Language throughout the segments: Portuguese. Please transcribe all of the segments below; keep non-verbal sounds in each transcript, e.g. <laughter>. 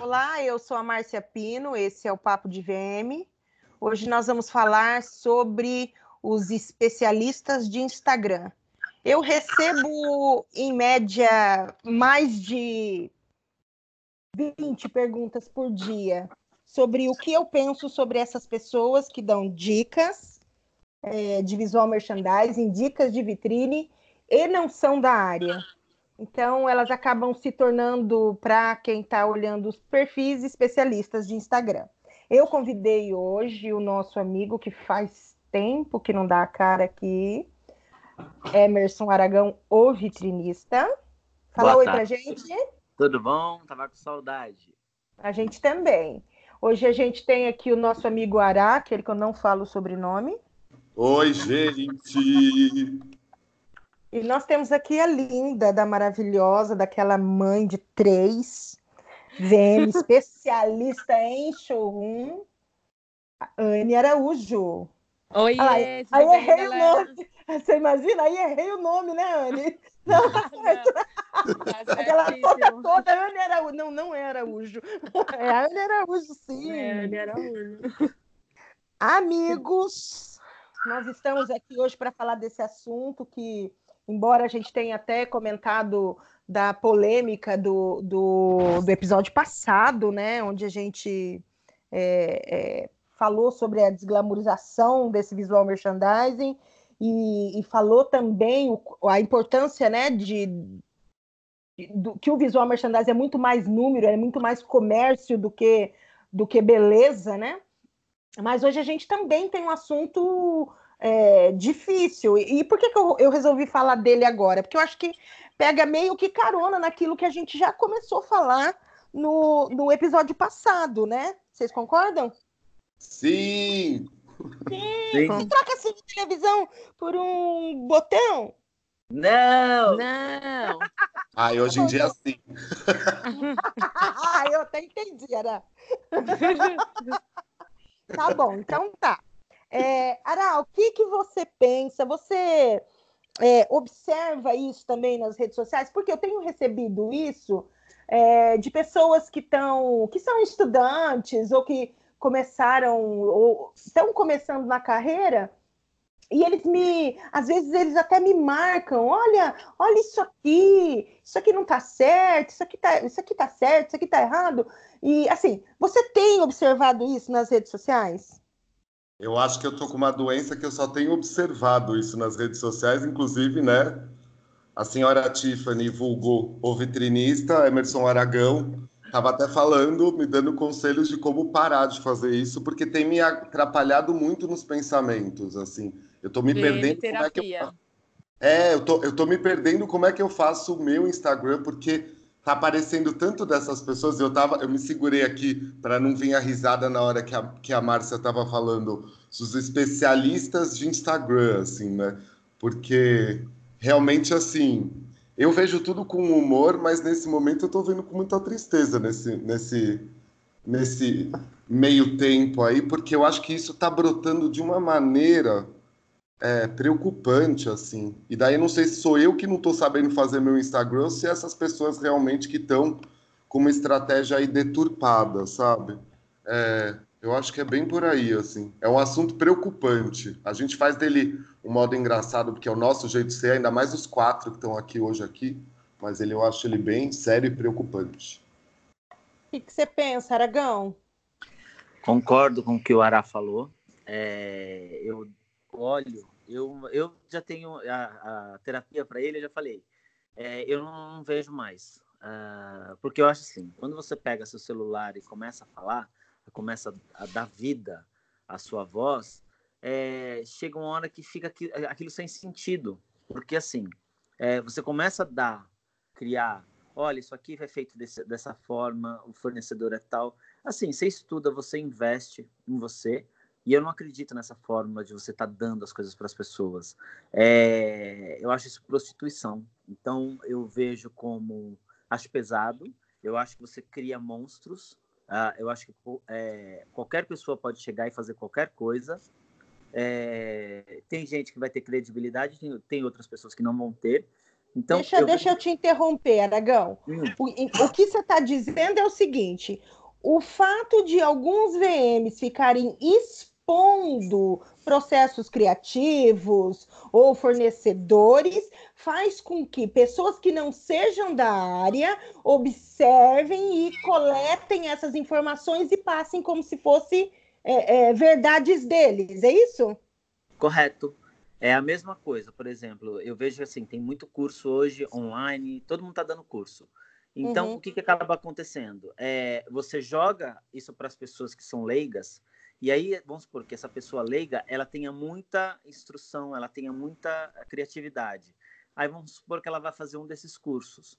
Olá, eu sou a Márcia Pino, esse é o Papo de VM. Hoje nós vamos falar sobre os especialistas de Instagram. Eu recebo, em média, mais de 20 perguntas por dia sobre o que eu penso sobre essas pessoas que dão dicas é, de visual merchandising, dicas de vitrine e não são da área. Então, elas acabam se tornando, para quem está olhando os perfis especialistas de Instagram. Eu convidei hoje o nosso amigo que faz tempo que não dá a cara aqui, Emerson Aragão, o vitrinista. Fala Boa oi pra gente. Tudo bom? Tava com saudade. A gente também. Hoje a gente tem aqui o nosso amigo Ará, aquele que eu não falo o sobrenome. Oi, gente! E nós temos aqui a linda, da maravilhosa, daquela mãe de três, VM, <laughs> especialista em showroom, Anne Araújo. Oi, aí, aí errei galera? o nome. <laughs> Você imagina? Aí errei o nome, né, Anne? <laughs> Não, tá certo. Tá Aquela toda, toda Anne Araújo. Não, não é Araújo. É a Anne Araújo, sim. É Anne Araújo. Amigos, nós estamos aqui hoje para falar desse assunto que embora a gente tenha até comentado da polêmica do, do, do episódio passado, né, onde a gente é, é, falou sobre a desglamorização desse visual merchandising e, e falou também o, a importância, né, de, do, que o visual merchandising é muito mais número, é muito mais comércio do que do que beleza, né? Mas hoje a gente também tem um assunto é, difícil. E, por que, que eu, eu, resolvi falar dele agora? Porque eu acho que pega meio que carona naquilo que a gente já começou a falar no, no episódio passado, né? Vocês concordam? Sim! Sim! Sim. Você troca assim de televisão por um botão? Não! Não! <laughs> Ah, hoje em dia sim. <laughs> ah, eu até entendi, era. <laughs> tá bom, então tá. É, Ara, o que, que você pensa? Você é, observa isso também nas redes sociais? Porque eu tenho recebido isso é, de pessoas que estão, que são estudantes ou que começaram ou estão começando na carreira e eles me, às vezes eles até me marcam, olha, olha isso aqui, isso aqui não tá certo, isso aqui tá, isso aqui tá certo, isso aqui tá errado. E assim, você tem observado isso nas redes sociais? Eu acho que eu tô com uma doença que eu só tenho observado isso nas redes sociais, inclusive, né? A senhora Tiffany vulgou o vitrinista, Emerson Aragão, estava até falando, me dando conselhos de como parar de fazer isso, porque tem me atrapalhado muito nos pensamentos, assim. Eu tô me perdendo como é que eu... É, eu tô, eu tô me perdendo como é que eu faço o meu Instagram, porque tá aparecendo tanto dessas pessoas. Eu tava, eu me segurei aqui para não vir a risada na hora que a, que a Márcia tava falando os especialistas de Instagram, assim, né? Porque realmente assim, eu vejo tudo com humor, mas nesse momento eu tô vendo com muita tristeza nesse nesse nesse meio tempo aí, porque eu acho que isso tá brotando de uma maneira é, preocupante, assim. E daí não sei se sou eu que não estou sabendo fazer meu Instagram ou se essas pessoas realmente que estão com uma estratégia aí deturpada, sabe? É, eu acho que é bem por aí, assim. É um assunto preocupante. A gente faz dele um modo engraçado, porque é o nosso jeito de ser, ainda mais os quatro que estão aqui hoje aqui. Mas ele, eu acho ele bem sério e preocupante. O que, você pensa, Aragão? Concordo com o que o Ará falou. É, eu olho eu, eu já tenho a, a terapia para ele, eu já falei. É, eu não vejo mais. Uh, porque eu acho assim, quando você pega seu celular e começa a falar, começa a dar vida à sua voz, é, chega uma hora que fica aquilo, sem sentido. Porque assim, é, você começa a dar, criar, olha, isso aqui foi feito desse, dessa forma, o fornecedor é tal. Assim, você estuda, você investe em você, e eu não acredito nessa forma de você estar tá dando as coisas para as pessoas. É, eu acho isso prostituição. Então, eu vejo como. Acho pesado. Eu acho que você cria monstros. Uh, eu acho que é, qualquer pessoa pode chegar e fazer qualquer coisa. É, tem gente que vai ter credibilidade, tem, tem outras pessoas que não vão ter. Então, deixa, eu... deixa eu te interromper, Aragão. Hum. O, o que você está dizendo é o seguinte: o fato de alguns VMs ficarem expondo processos criativos ou fornecedores faz com que pessoas que não sejam da área observem e coletem essas informações e passem como se fosse é, é, verdades deles, é isso? Correto. É a mesma coisa, por exemplo, eu vejo assim, tem muito curso hoje online, todo mundo está dando curso. Então, uhum. o que, que acaba acontecendo? É, você joga isso para as pessoas que são leigas, e aí, vamos supor que essa pessoa leiga, ela tenha muita instrução, ela tenha muita criatividade. Aí vamos supor que ela vai fazer um desses cursos.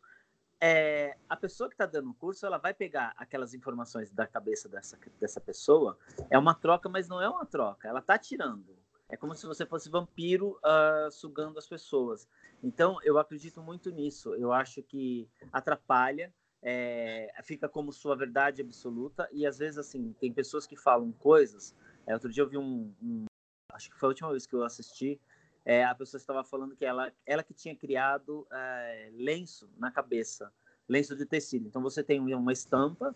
É, a pessoa que está dando o curso, ela vai pegar aquelas informações da cabeça dessa, dessa pessoa. É uma troca, mas não é uma troca. Ela está tirando. É como se você fosse vampiro uh, sugando as pessoas. Então, eu acredito muito nisso. Eu acho que atrapalha, é, fica como sua verdade absoluta. E às vezes, assim, tem pessoas que falam coisas. É, outro dia eu vi um, um, Acho que foi a última vez que eu assisti. É, a pessoa estava falando que ela, ela que tinha criado é, lenço na cabeça, lenço de tecido. Então, você tem uma estampa.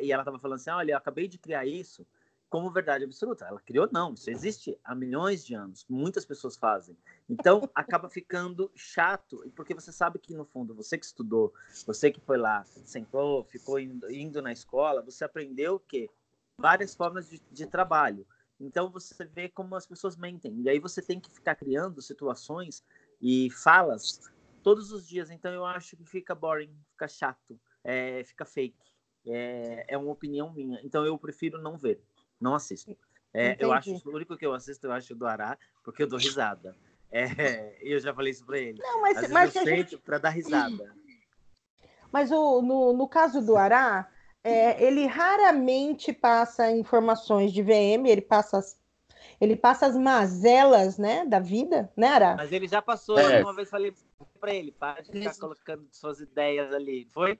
E ela estava falando assim: olha, eu acabei de criar isso como verdade absoluta. Ela criou, não, isso existe há milhões de anos, muitas pessoas fazem. Então, <laughs> acaba ficando chato, porque você sabe que, no fundo, você que estudou, você que foi lá, sentou, ficou indo, indo na escola, você aprendeu o quê? Várias formas de, de trabalho. Então, você vê como as pessoas mentem. E aí você tem que ficar criando situações e falas todos os dias. Então, eu acho que fica boring, fica chato, é, fica fake. É, é uma opinião minha. Então, eu prefiro não ver. Não assisto. É, eu acho o único que eu assisto, eu acho do Ará, porque eu dou risada. É, <laughs> eu já falei isso para ele. Não, mas, Às mas eu gente... para dar risada. <clears throat> Mas o, no, no caso do Ará, é, ele raramente passa informações de VM, ele passa as, ele passa as mazelas, né, da vida, né, Ará? Mas ele já passou, é. uma vez falei para ele, para de ficar colocando suas ideias ali, foi?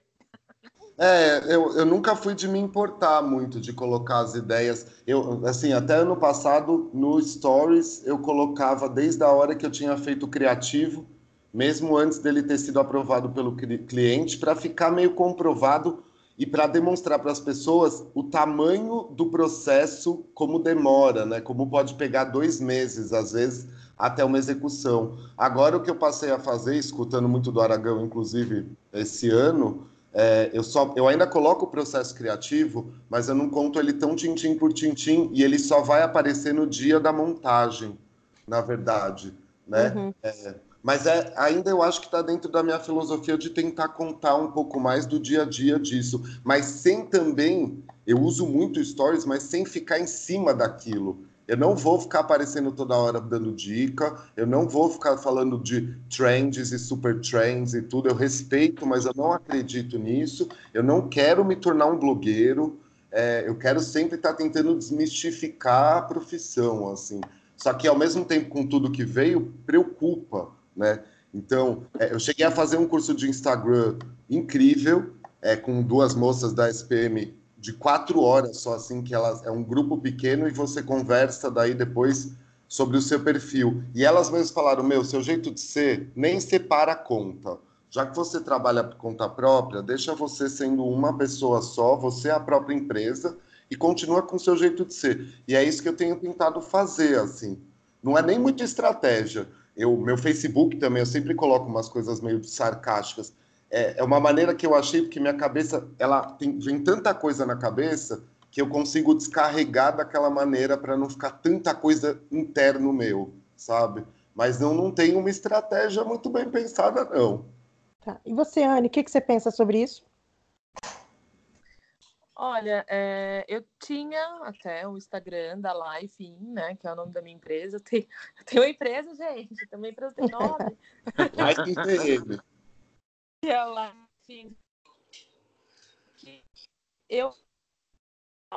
É, eu, eu nunca fui de me importar muito de colocar as ideias. Eu, assim, até ano passado, no Stories, eu colocava desde a hora que eu tinha feito o criativo, mesmo antes dele ter sido aprovado pelo cliente, para ficar meio comprovado e para demonstrar para as pessoas o tamanho do processo, como demora, né? Como pode pegar dois meses, às vezes, até uma execução. Agora, o que eu passei a fazer, escutando muito do Aragão, inclusive, esse ano é, eu, só, eu ainda coloco o processo criativo, mas eu não conto ele tão tintim por tintim e ele só vai aparecer no dia da montagem, na verdade, né? Uhum. É, mas é, ainda eu acho que está dentro da minha filosofia de tentar contar um pouco mais do dia a dia disso, mas sem também, eu uso muito stories, mas sem ficar em cima daquilo. Eu não vou ficar aparecendo toda hora dando dica, eu não vou ficar falando de trends e super trends e tudo. Eu respeito, mas eu não acredito nisso. Eu não quero me tornar um blogueiro. É, eu quero sempre estar tentando desmistificar a profissão, assim. Só que ao mesmo tempo, com tudo que veio, preocupa, né? Então, é, eu cheguei a fazer um curso de Instagram incrível, é, com duas moças da SPM de quatro horas só, assim, que elas é um grupo pequeno e você conversa daí depois sobre o seu perfil. E elas mesmas falaram: meu, seu jeito de ser nem separa a conta. Já que você trabalha por conta própria, deixa você sendo uma pessoa só, você é a própria empresa e continua com o seu jeito de ser. E é isso que eu tenho tentado fazer, assim. Não é nem muita estratégia. Eu, meu Facebook também, eu sempre coloco umas coisas meio sarcásticas é, é uma maneira que eu achei, porque minha cabeça, ela tem, vem tanta coisa na cabeça que eu consigo descarregar daquela maneira para não ficar tanta coisa interno meu, sabe? Mas não, não tem uma estratégia muito bem pensada, não. Tá. E você, Anne, o que, que você pensa sobre isso? Olha, é, eu tinha até o Instagram da Life In, né? Que é o nome da minha empresa. Eu tenho, eu tenho uma empresa, gente. Tem uma empresa tem nome. <laughs> Life ela, assim, eu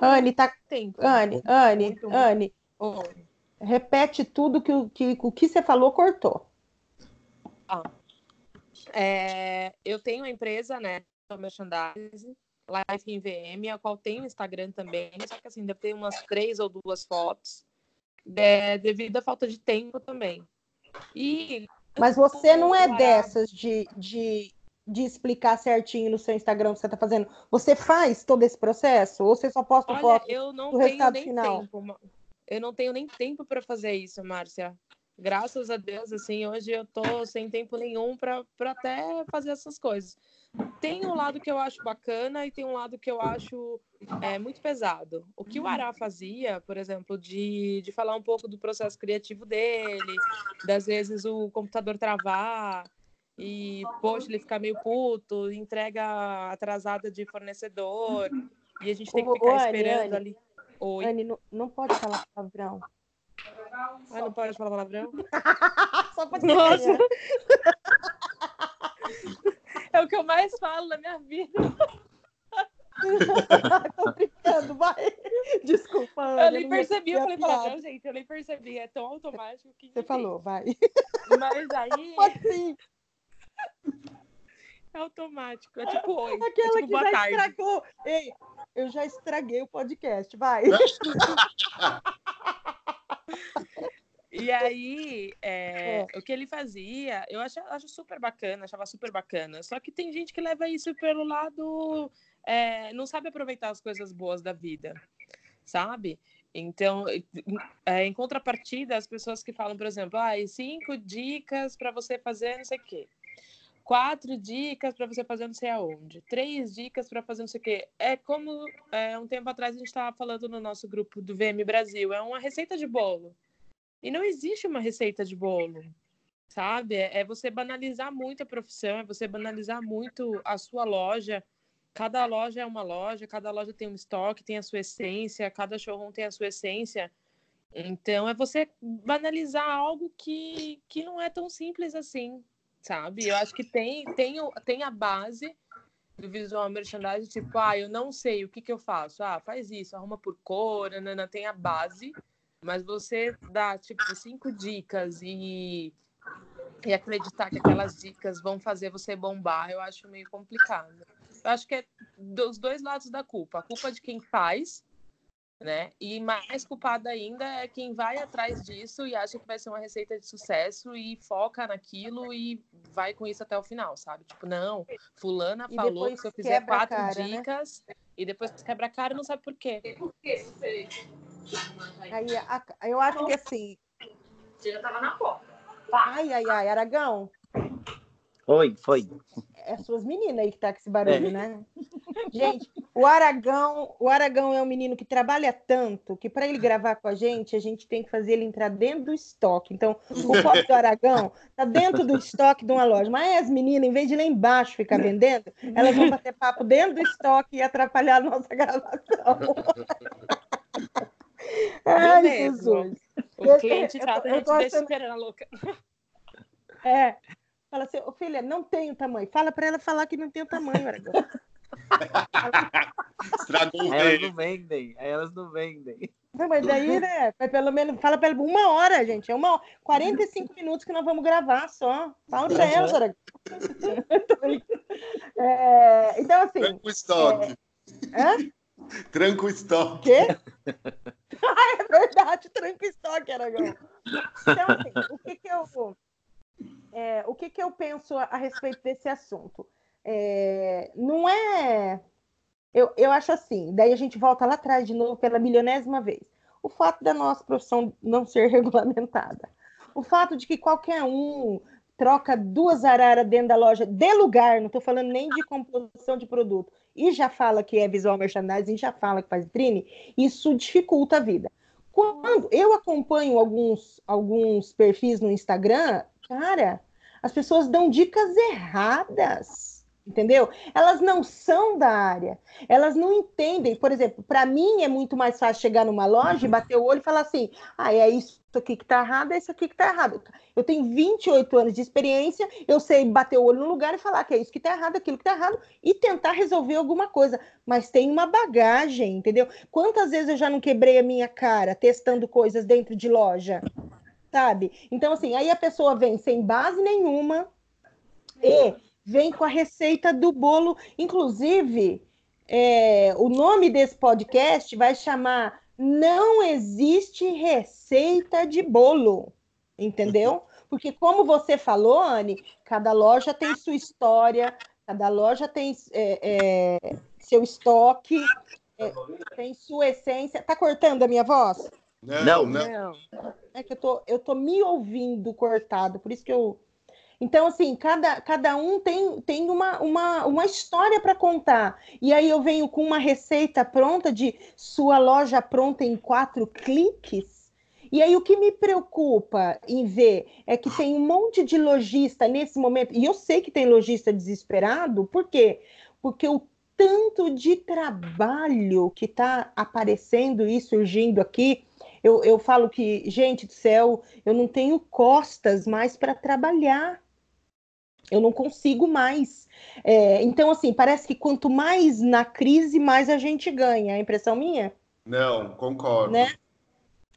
Anne, tá. Tempo. Anne, Anne, muito, Anne. Muito... Repete tudo que o que, o que você falou cortou. Ah. É, eu tenho uma empresa, né? Merchandising, Life em VM, a qual tem o Instagram também, só que assim, deve ter umas três ou duas fotos, é, devido à falta de tempo também. E Mas você não é dessas de, de, de explicar certinho no seu Instagram o que você está fazendo. Você faz todo esse processo? Ou você só posta Olha, foto eu não do tenho resultado nem final? tempo. Eu não tenho nem tempo para fazer isso, Márcia. Graças a Deus, assim, hoje eu tô sem tempo nenhum para até fazer essas coisas. Tem um lado que eu acho bacana e tem um lado que eu acho é, muito pesado. O que o Ará fazia, por exemplo, de, de falar um pouco do processo criativo dele, das vezes o computador travar e, poxa, ele ficar meio puto, entrega atrasada de fornecedor, e a gente tem que ficar ô, esperando Anne. ali. Oi. Anne, não, não pode falar palavrão. Ah, não pode falar palavrão? <laughs> Só pode Nossa. É o que eu mais falo na minha vida. <laughs> Tô brincando, vai. Desculpa, Eu nem percebi, eu falei palavrão, gente. Eu nem percebi. É tão automático que. Você falou, vai. Mas aí Pode sim. É automático. É tipo oi. Aquela é tipo que boa já tarde. estragou. Ei, eu já estraguei o podcast, vai. <laughs> E aí, é, o que ele fazia, eu acho, acho super bacana, achava super bacana. Só que tem gente que leva isso pelo lado. é, não sabe aproveitar as coisas boas da vida, sabe? Então, é, em contrapartida, as pessoas que falam, por exemplo, ah, cinco dicas para você fazer não sei o quê. Quatro dicas para você fazer não sei aonde. Três dicas para fazer não sei o quê. É como é, um tempo atrás a gente estava falando no nosso grupo do VM Brasil. É uma receita de bolo. E não existe uma receita de bolo, sabe? É é você banalizar muito a profissão, é você banalizar muito a sua loja. Cada loja é uma loja, cada loja tem um estoque, tem a sua essência, cada showroom tem a sua essência. Então, é você banalizar algo que, que não é tão simples assim, sabe? Eu acho que tem, tem, tem a base do visual merchandising, tipo, ah, eu não sei, o que que eu faço? Ah, faz isso, arruma por cor, nanana, tem a base, mas você dá, tipo, cinco dicas e, e acreditar que aquelas dicas vão fazer você bombar, eu acho meio complicado. Eu acho que é dos dois lados da culpa. A culpa de quem faz, né? E mais culpada ainda é quem vai atrás disso e acha que vai ser uma receita de sucesso e foca naquilo e vai com isso até o final, sabe? Tipo, não, fulana E falou que se eu fizer quatro cara, né? dicas e depois quebra a cara e não sabe por quê. Aí, a- eu acho que assim. Já tava na porta. Ai, ai, ai, Aragão. Oi, foi. É suas meninas aí que tá com esse barulho, né? <laughs> Gente, o Aragão, o Aragão é um menino que trabalha tanto que para ele gravar com a gente, a gente tem que fazer ele entrar dentro do estoque. Então, o copo do Aragão tá dentro do estoque de uma loja. Mas as meninas, em vez de ir lá embaixo ficar vendendo, elas vão bater papo dentro do estoque e atrapalhar a nossa gravação. <laughs> Ai, mesmo. Jesus. O cliente chato, a gente deixa esperando, louca. É. Fala assim, ô filha, não tem o tamanho. Fala para ela falar que não tem o tamanho, Aragão. <laughs> Estragou o elas não vendem. Aí elas não vendem. Não, mas daí, né? Pelo menos, fala para ela uma hora, gente. É uma hora, 45 minutos que nós vamos gravar só. Fala para elas, Aragão. É, então, assim, Tranca o estoque. hã? Tranca o estoque. quê? <laughs> ah, é verdade, tranca o estoque, Aragão. Então, assim, o que que eu, é, o que que eu penso a, a respeito desse assunto? É, não é... Eu, eu acho assim, daí a gente volta lá atrás de novo pela milionésima vez. O fato da nossa profissão não ser <laughs> regulamentada. O fato de que qualquer um troca duas araras dentro da loja de lugar, não estou falando nem de composição de produto, e já fala que é visual merchandising, já fala que faz vitrine, isso dificulta a vida. Quando eu acompanho alguns, alguns perfis no Instagram, cara, as pessoas dão dicas erradas, entendeu? Elas não são da área, elas não entendem. Por exemplo, para mim é muito mais fácil chegar numa loja e bater o olho e falar assim: ah, é isso aqui que tá errado, é isso aqui que tá errado. Eu tenho 28 anos de experiência, eu sei bater o olho no lugar e falar que é isso que tá errado, aquilo que tá errado, e tentar resolver alguma coisa. Mas tem uma bagagem, entendeu? Quantas vezes eu já não quebrei a minha cara testando coisas dentro de loja? Sabe? Então, assim, aí a pessoa vem sem base nenhuma e vem com a receita do bolo. Inclusive, é, o nome desse podcast vai chamar Não Existe Receita de Bolo. Entendeu? <laughs> Porque, como você falou, Anne, cada loja tem sua história, cada loja tem é, é, seu estoque, é, tem sua essência. Tá cortando a minha voz? Não, não. É que eu tô, eu tô me ouvindo cortado, por isso que eu. Então, assim, cada, cada um tem, tem uma, uma, uma história para contar. E aí eu venho com uma receita pronta de sua loja pronta em quatro cliques. E aí o que me preocupa em ver é que tem um monte de lojista nesse momento, e eu sei que tem lojista desesperado, por quê? Porque o tanto de trabalho que está aparecendo e surgindo aqui, eu, eu falo que, gente do céu, eu não tenho costas mais para trabalhar. Eu não consigo mais. É, então, assim, parece que quanto mais na crise, mais a gente ganha. É a impressão minha? Não, concordo. Né?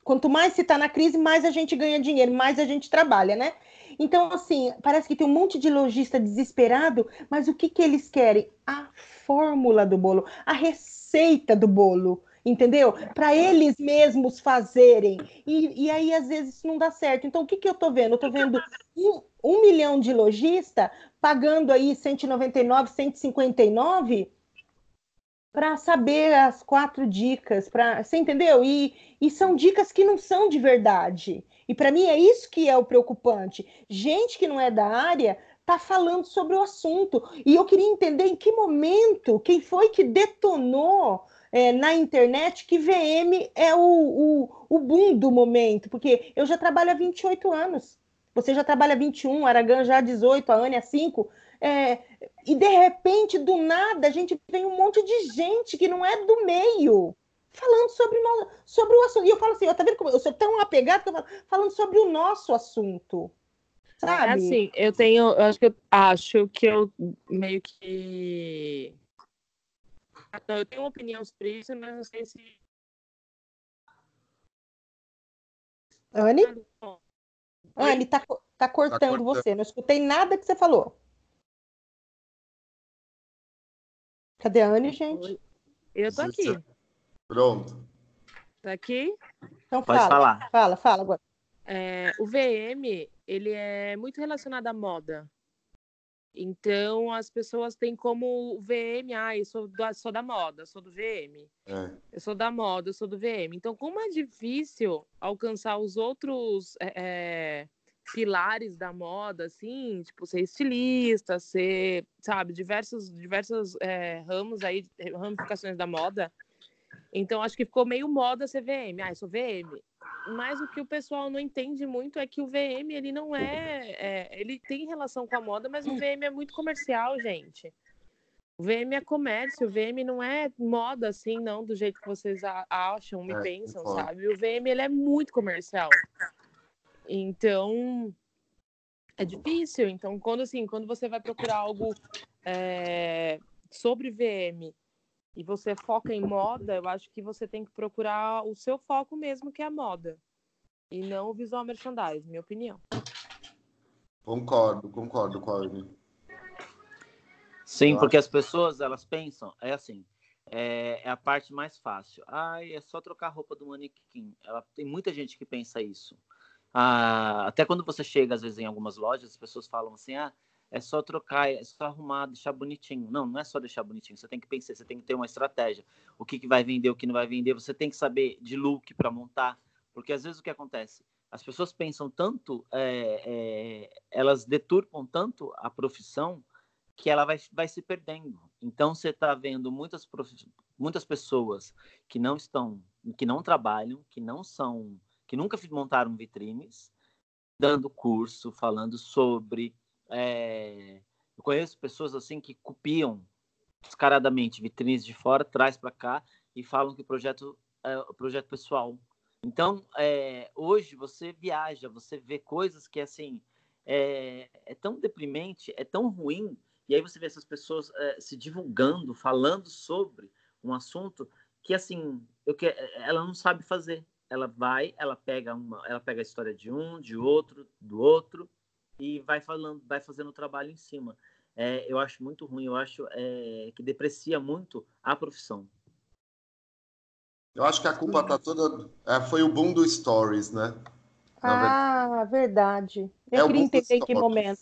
Quanto mais se está na crise, mais a gente ganha dinheiro, mais a gente trabalha, né? Então, assim, parece que tem um monte de lojista desesperado, mas o que, que eles querem? A fórmula do bolo, a receita do bolo entendeu? Para eles mesmos fazerem. E, e aí, às vezes, isso não dá certo. Então, o que, que eu estou vendo? Eu estou vendo um, um milhão de lojistas pagando aí 199, 159 para saber as quatro dicas, para você entendeu? E, e são dicas que não são de verdade. E para mim é isso que é o preocupante. Gente que não é da área está falando sobre o assunto. E eu queria entender em que momento, quem foi que detonou é, na internet que VM é o, o, o boom do momento, porque eu já trabalho há 28 anos. Você já trabalha 21, Aragão já 18, a Ania 5. É, e de repente, do nada, a gente vem um monte de gente que não é do meio falando sobre, no, sobre o assunto. E eu falo assim, tá vendo como eu sou tão apegado que eu falo, falando sobre o nosso assunto. Sabe? É assim, eu tenho, eu acho que eu acho que eu meio que então, eu tenho uma opinião sobre isso, mas não sei se. Anne? Anne, tá, tá cortando tá você. Não escutei nada que você falou. Cadê a Anne, gente? Eu tô aqui. Pronto. Tá aqui? Então Pode fala. Falar. Fala, fala agora. É, o VM, ele é muito relacionado à moda. Então as pessoas têm como VM, ah, eu sou da, sou da moda, sou do VM. É. Eu sou da moda, eu sou do VM. Então, como é difícil alcançar os outros é, pilares da moda, assim, tipo, ser estilista, ser, sabe, diversos, diversos é, ramos aí, ramificações da moda. Então, acho que ficou meio moda ser VM. Ah, eu sou VM. Mas o que o pessoal não entende muito é que o VM, ele não é, é Ele tem relação com a moda, mas o VM é muito comercial, gente. O VM é comércio, o VM não é moda assim, não, do jeito que vocês acham, me é, pensam, sabe? O VM, ele é muito comercial. Então, é difícil. Então, quando assim, quando você vai procurar algo é, sobre VM e você foca em moda, eu acho que você tem que procurar o seu foco mesmo, que é a moda. E não o visual merchandising, minha opinião. Concordo, concordo com a Anne. Sim, porque as pessoas, elas pensam, é assim, é, é, a parte mais fácil. Ah, é só trocar a roupa do manequim. Ela, tem muita gente que pensa isso. Ah, até quando você chega, às vezes, em algumas lojas, as pessoas falam assim, ah, é só trocar, é só arrumar, deixar bonitinho. Não, não é só deixar bonitinho. Você tem que pensar, você tem que ter uma estratégia. O que, que vai vender, o que não vai vender. Você tem que saber de look para montar. Porque às vezes o que acontece? As pessoas pensam tanto, é, é, elas deturpam tanto a profissão que ela vai, vai se perdendo. Então você está vendo muitas, muitas pessoas que não estão, que não trabalham, que não são, que nunca montaram vitrines, dando curso, falando sobre é, eu conheço pessoas assim que copiam descaradamente vitrines de fora, traz para cá e falam que o projeto é o projeto pessoal. Então, é, hoje você viaja, você vê coisas que assim é, é, tão deprimente, é tão ruim, e aí você vê essas pessoas é, se divulgando, falando sobre um assunto que assim, eu que, ela não sabe fazer. Ela vai, ela pega uma, ela pega a história de um, de outro, do outro, e vai falando, vai fazendo o trabalho em cima. É, eu acho muito ruim, eu acho é, que deprecia muito a profissão. Eu acho que a culpa tá toda. É, foi o boom do Stories, né? Ah, verdade. Eu é queria entender em que momento.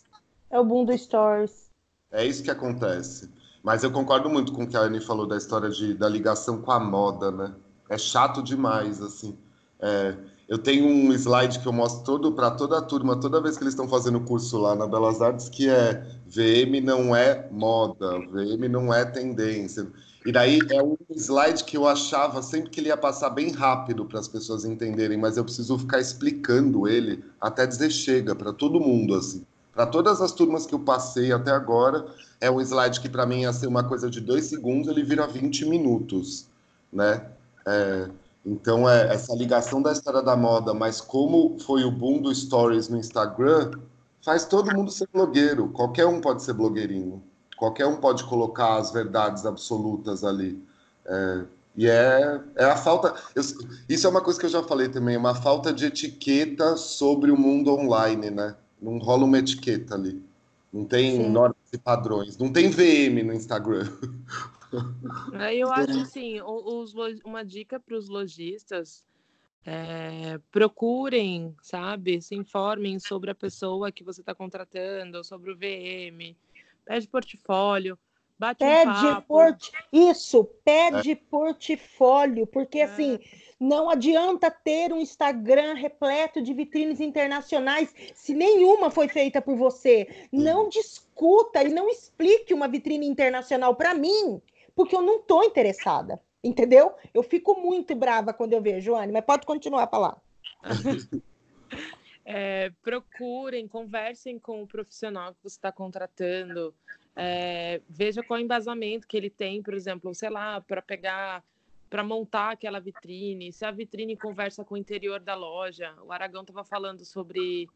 É o boom do Stories. É isso que acontece. Mas eu concordo muito com o que a Anne falou da história de, da ligação com a moda, né? É chato demais, assim. É, eu tenho um slide que eu mostro todo para toda a turma, toda vez que eles estão fazendo curso lá na Belas Artes, que é VM não é moda, VM não é tendência. E daí é um slide que eu achava sempre que ele ia passar bem rápido para as pessoas entenderem, mas eu preciso ficar explicando ele até dizer chega para todo mundo assim. Para todas as turmas que eu passei até agora, é um slide que para mim ia ser uma coisa de dois segundos, ele vira 20 minutos, né? É, então é essa ligação da história da moda, mas como foi o boom do stories no Instagram, faz todo mundo ser blogueiro. Qualquer um pode ser blogueirinho. Qualquer um pode colocar as verdades absolutas ali. É, e é, é a falta. Eu, isso é uma coisa que eu já falei também, uma falta de etiqueta sobre o mundo online, né? Não rola uma etiqueta ali. Não tem normas e padrões. Não tem VM no Instagram. <laughs> Eu acho assim, os, uma dica para os lojistas é, procurem, sabe, se informem sobre a pessoa que você está contratando, sobre o VM, pede portfólio, bate pede um port... Isso, pede é. portfólio, porque é. assim, não adianta ter um Instagram repleto de vitrines internacionais se nenhuma foi feita por você. Não discuta e não explique uma vitrine internacional para mim, porque eu não estou interessada. Entendeu? Eu fico muito brava quando eu vejo, Anne, mas pode continuar a falar. <laughs> É, procurem, conversem com o profissional que você está contratando, é, veja qual embasamento que ele tem, por exemplo, sei lá, para pegar, para montar aquela vitrine, se a vitrine conversa com o interior da loja. O Aragão estava falando sobre,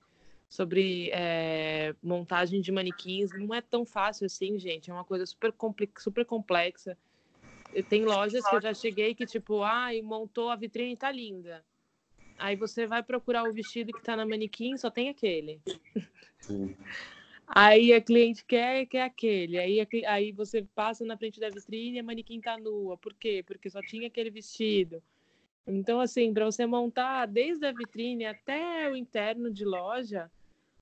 sobre é, montagem de manequins, não é tão fácil assim, gente, é uma coisa super, super complexa. Tem lojas que eu já cheguei que, tipo, ai, montou a vitrine, tá linda Aí você vai procurar o vestido que está na manequim, só tem aquele. Sim. Aí a cliente quer, quer aquele. Aí, aí você passa na frente da vitrine e a manequim tá nua. Por quê? Porque só tinha aquele vestido. Então, assim, para você montar desde a vitrine até o interno de loja,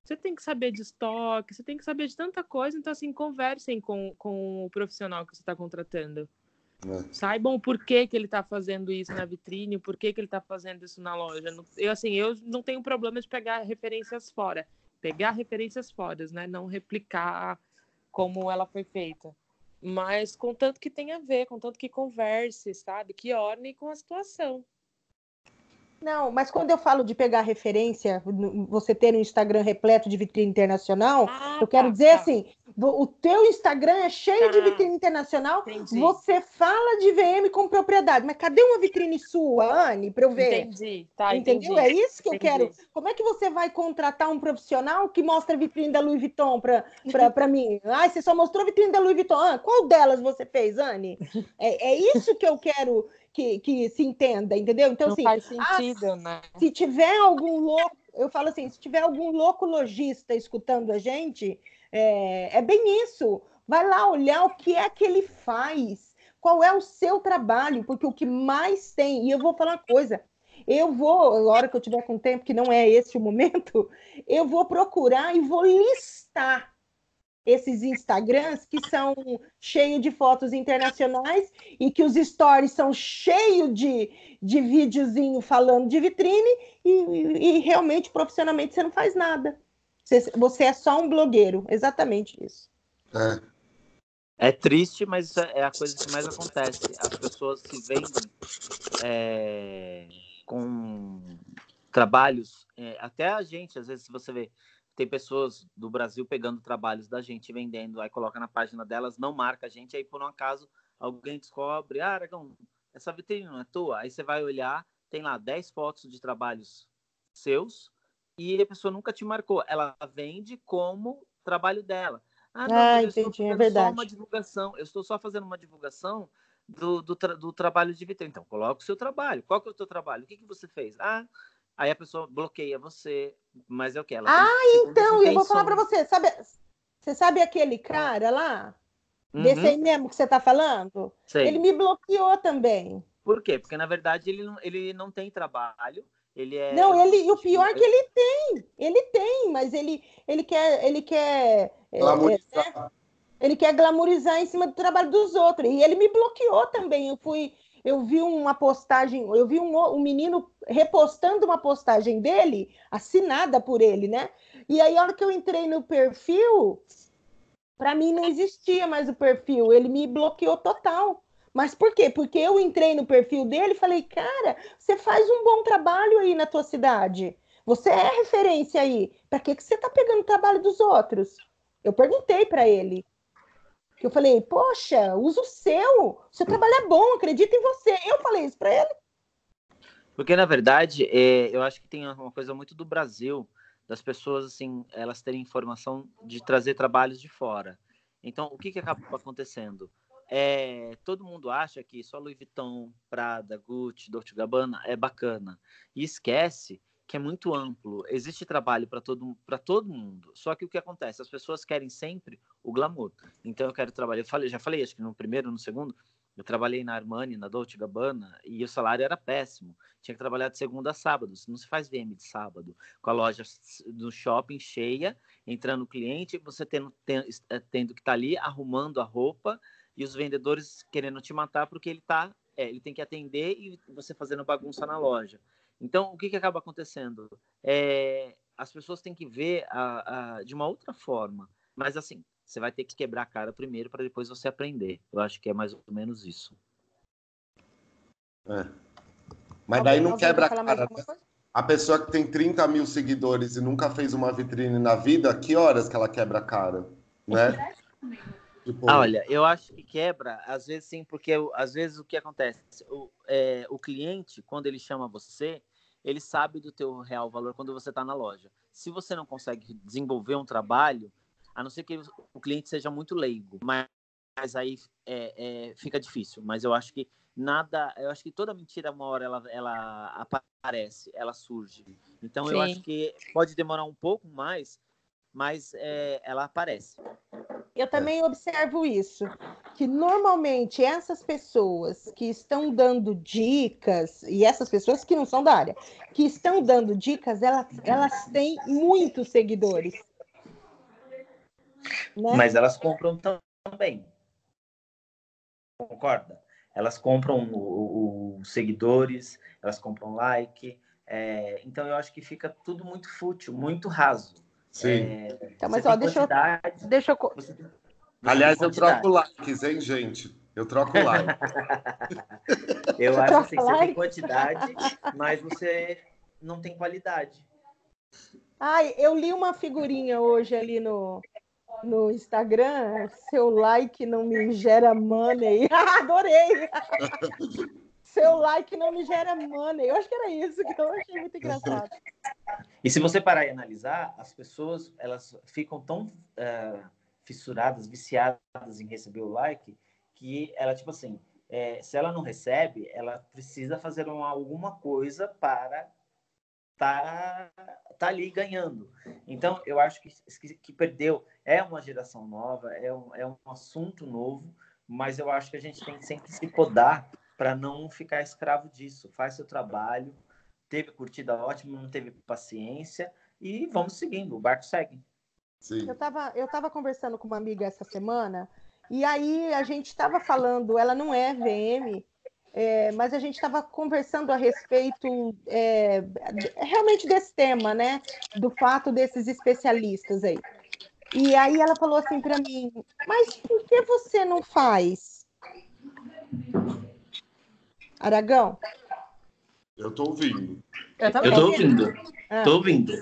você tem que saber de estoque, você tem que saber de tanta coisa. Então, assim, conversem com, com o profissional que você está contratando. É. Saibam o porquê que ele está fazendo isso na vitrine, o porquê que ele está fazendo isso na loja. Eu, assim, eu não tenho problema de pegar referências fora. Pegar referências fora, né? Não replicar como ela foi feita. Mas contanto que tenha a ver, contanto que converse, sabe? Que orne com a situação. Não, mas quando eu falo de pegar referência, você ter um Instagram repleto de vitrine internacional, ah, eu quero tá, dizer tá. assim, o teu Instagram é cheio tá. de vitrine internacional, Entendi. você fala de VM com propriedade, mas cadê uma vitrine sua, Anne, para eu ver? Entendi, tá, Entendeu? Entendi. É isso que entendi. eu quero. Como é que você vai contratar um profissional que mostra a vitrine da Louis Vuitton para mim? Ah, você só mostrou a vitrine da Louis Vuitton. Ah, qual delas você fez, Anne? É, é isso que eu quero que, que se entenda, entendeu? Então, Não assim, faz ah, sentido, ah, né? Se tiver algum louco, eu falo assim, se tiver algum louco lojista escutando a gente, é, é bem isso. Vai lá olhar o que é que ele faz, qual é o seu trabalho, porque o que mais tem, e eu vou falar uma coisa, eu vou, a hora que eu tiver com tempo, que não é esse o momento, eu vou procurar e vou listar esses Instagrams que são cheios de fotos internacionais e que os stories são cheios de, de videozinho falando de vitrine e, e, realmente, profissionalmente, você não faz nada. Você, você, é só um blogueiro, exatamente isso. É. é triste, mas é a coisa que mais acontece. As pessoas se vendem é, com trabalhos, é, até a gente, às vezes, você vê, tem pessoas do Brasil pegando trabalhos da gente, vendendo, aí coloca na página delas, não marca a gente, aí por um acaso alguém descobre, ah, Aragão, essa vitrine não é tua? Aí você vai olhar, tem lá 10 fotos de trabalhos seus e a pessoa nunca te marcou. Ela vende como trabalho dela. Ah, não, ah, eu entendi, estou é verdade. só uma divulgação, eu estou só fazendo uma divulgação do, do, tra do trabalho de vitrine. Então, coloca o seu trabalho. Qual que é o teu trabalho? O que, que você fez? Ah, Aí a pessoa bloqueia você, mas é o que? Ela ah, então, eu vou falar para você. Sabe, você sabe aquele cara lá? Uhum. Desse aí mesmo que você está falando? Sei. Ele me bloqueou também. Por quê? Porque, na verdade, ele não, ele não tem trabalho Ele é. Não, ele, o pior é que ele tem. Ele tem, mas ele, ele quer. Ele quer é, glamorizar. É, ele quer glamorizar em cima do trabalho dos outros. E ele me bloqueou também. Eu fui. Eu vi uma postagem, eu vi um, um menino repostando uma postagem dele, assinada por ele, né? E aí, a hora que eu entrei no perfil, para mim não existia mais o perfil. Ele me bloqueou total. Mas por quê? Porque eu entrei no perfil dele e falei, cara, você faz um bom trabalho aí na tua cidade. Você é referência aí. Para que, que você está pegando o trabalho dos outros? Eu perguntei para ele. Que eu falei, poxa, usa o seu. Seu trabalho é bom, acredita em você. Eu falei isso para ele. Porque, na verdade, é, eu acho que tem uma coisa muito do Brasil, das pessoas, assim, elas terem informação de trazer trabalhos de fora. Então, o que, que acaba acontecendo? é, todo mundo acha que só Louis Vuitton, Prada, Gucci, Dolce Gabbana é bacana e esquece que é muito amplo. Existe trabalho para todo todo mundo. Só que o que acontece? As pessoas querem sempre o glamour. Então eu quero trabalhar. Eu falei, já falei, acho que no primeiro, no segundo, eu trabalhei na Armani, na Dolce Gabbana, e o salário era péssimo. Tinha que trabalhar de segunda a sábado. Não se faz VM de sábado. Com a loja no shopping cheia, entrando o cliente, você tendo, eh, tendo que estar tá ali arrumando a roupa, e os vendedores querendo te matar porque ele tá, é, ele tem que atender e você fazendo bagunça na loja. Então, o que, que acaba acontecendo? É, as pessoas têm que ver a, a, de uma outra forma. Mas, assim, você vai ter que quebrar a cara primeiro para depois você aprender. Eu acho que é mais ou menos isso. É. Mas daí não quebra a cara. Né? A pessoa que tem 30 mil seguidores e nunca fez uma vitrine na vida, que horas que ela quebra a cara? Né? Tipo... Ah, olha, eu acho que quebra, às vezes sim, porque às vezes o que acontece, o, é, o cliente, quando ele chama você, ele sabe do teu real valor quando você está na loja. Se você não consegue desenvolver um trabalho, a não ser que o cliente seja muito leigo, mas, mas aí é, é, fica difícil. Mas eu acho que nada, eu acho que toda mentira uma hora ela, ela aparece, ela surge. Então Sim. eu acho que pode demorar um pouco mais, mas é, ela aparece. Eu também observo isso, que normalmente essas pessoas que estão dando dicas, e essas pessoas que não são da área, que estão dando dicas, elas, elas têm muitos seguidores. Né? Mas elas compram também. Concorda? Elas compram os seguidores, elas compram like. É, então eu acho que fica tudo muito fútil, muito raso. Sim. É, então, mas ó, deixa eu, deixa eu. Você Aliás, eu troco likes, hein, gente? Eu troco like. <laughs> eu acho assim, você tem quantidade, mas você não tem qualidade. Ai, eu li uma figurinha hoje ali no, no Instagram. Seu like não me gera money. <laughs> Adorei! <laughs> Seu like não me gera money. Eu acho que era isso que eu achei muito engraçado. E se você parar e analisar, as pessoas elas ficam tão uh, fissuradas, viciadas em receber o like, que ela, tipo assim, é, se ela não recebe, ela precisa fazer uma, alguma coisa para tá, tá ali ganhando. Então, eu acho que, que, que perdeu. É uma geração nova, é um, é um assunto novo, mas eu acho que a gente tem que sempre se podar para não ficar escravo disso. Faz seu trabalho, teve curtida ótima, não teve paciência e vamos seguindo, o barco segue. Sim. Eu estava eu tava conversando com uma amiga essa semana e aí a gente estava falando, ela não é VM, é, mas a gente estava conversando a respeito é, realmente desse tema, né? Do fato desses especialistas aí. E aí ela falou assim para mim, mas por que você não faz? Aragão? Eu estou ouvindo. Eu estou ouvindo. Estou ah. ouvindo.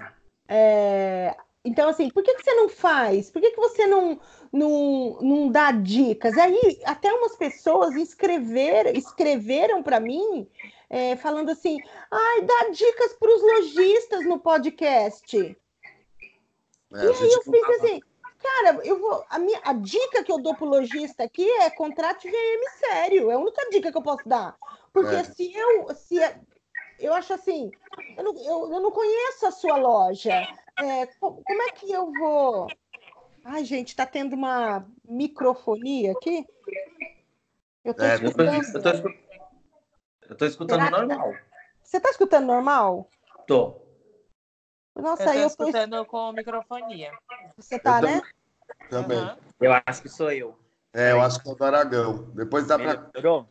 É, então, assim, por que, que você não faz? Por que, que você não, não, não dá dicas? Aí, até umas pessoas escrever, escreveram para mim, é, falando assim: ai, dá dicas para os lojistas no podcast. É, e aí eu fiz assim, cara, eu vou. A, minha, a dica que eu dou pro lojista aqui é contrate VM sério. É a única dica que eu posso dar. Porque é. se eu. Se, eu acho assim, eu não, eu, eu não conheço a sua loja. É, como é que eu vou. Ai, gente, está tendo uma microfonia aqui? Eu estou é, escutando. Eu tô, escutando normal. Você está escutando normal? Tô. Nossa, eu tô escutando eu... com microfonia. Você tá, eu né? Também. Uhum. Eu acho que sou eu. É, eu acho que é o do Aragão. Depois dá Melhorou? pra. Melhorou?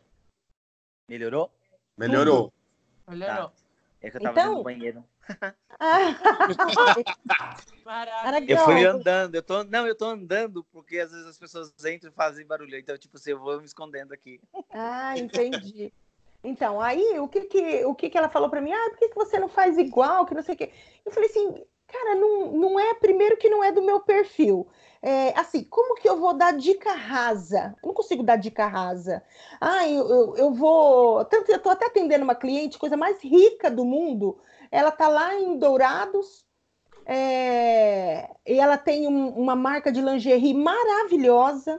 Melhorou? Melhorou. Melhorou. Tá. É que eu tava então... no banheiro. <laughs> eu fui andando, eu tô, não, eu tô andando porque às vezes as pessoas entram e fazem barulho, então tipo assim, eu vou me escondendo aqui. Ah, entendi. Então, aí o que que, o que, que ela falou para mim? Ah, por que, que você não faz igual, que não sei o quê? Eu falei assim, cara, não, não é, primeiro que não é do meu perfil. É, assim, como que eu vou dar dica rasa? Eu não consigo dar dica rasa. Ah, eu, eu, eu vou. Tanto eu tô até atendendo uma cliente, coisa mais rica do mundo. Ela tá lá em Dourados, é, e ela tem um, uma marca de lingerie maravilhosa.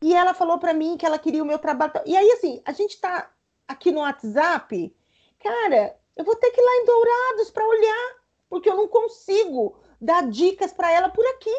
E ela falou para mim que ela queria o meu trabalho. E aí, assim, a gente tá aqui no WhatsApp, cara, eu vou ter que ir lá em Dourados para olhar, porque eu não consigo dar dicas para ela por aqui.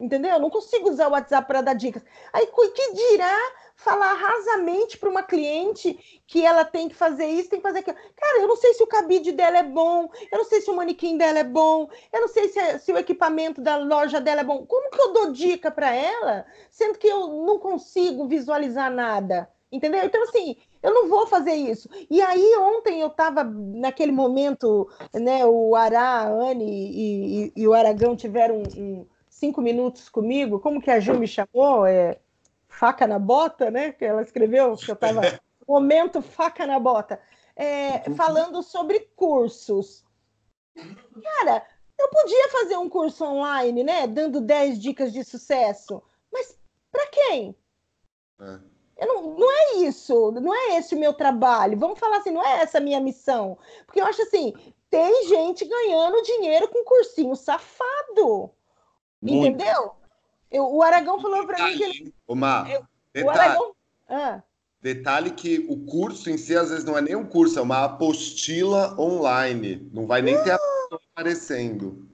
Entendeu? Eu não consigo usar o WhatsApp para dar dicas. Aí, que dirá falar rasamente para uma cliente que ela tem que fazer isso, tem que fazer aquilo. Cara, eu não sei se o cabide dela é bom, eu não sei se o manequim dela é bom, eu não sei se, é, se o equipamento da loja dela é bom. Como que eu dou dica para ela, sendo que eu não consigo visualizar nada? Entendeu? Então, assim, eu não vou fazer isso. E aí, ontem eu estava naquele momento, né? O Ará, a Anne e, e, e o Aragão tiveram um, um, cinco minutos comigo. Como que a Ju me chamou? É, faca na bota, né? Que ela escreveu, que eu estava. <laughs> momento faca na bota. É, falando sobre cursos. Cara, eu podia fazer um curso online, né? Dando 10 dicas de sucesso. Mas para quem? É. Não, não é isso, não é esse o meu trabalho. Vamos falar assim, não é essa a minha missão. Porque eu acho assim, tem gente ganhando dinheiro com cursinho safado. Muito. Entendeu? Eu, o Aragão falou para mim que ele. Uma, eu, detalhe, Aragão. Ah. Detalhe que o curso em si, às vezes, não é nem um curso, é uma apostila online. Não vai nem ter a pessoa aparecendo.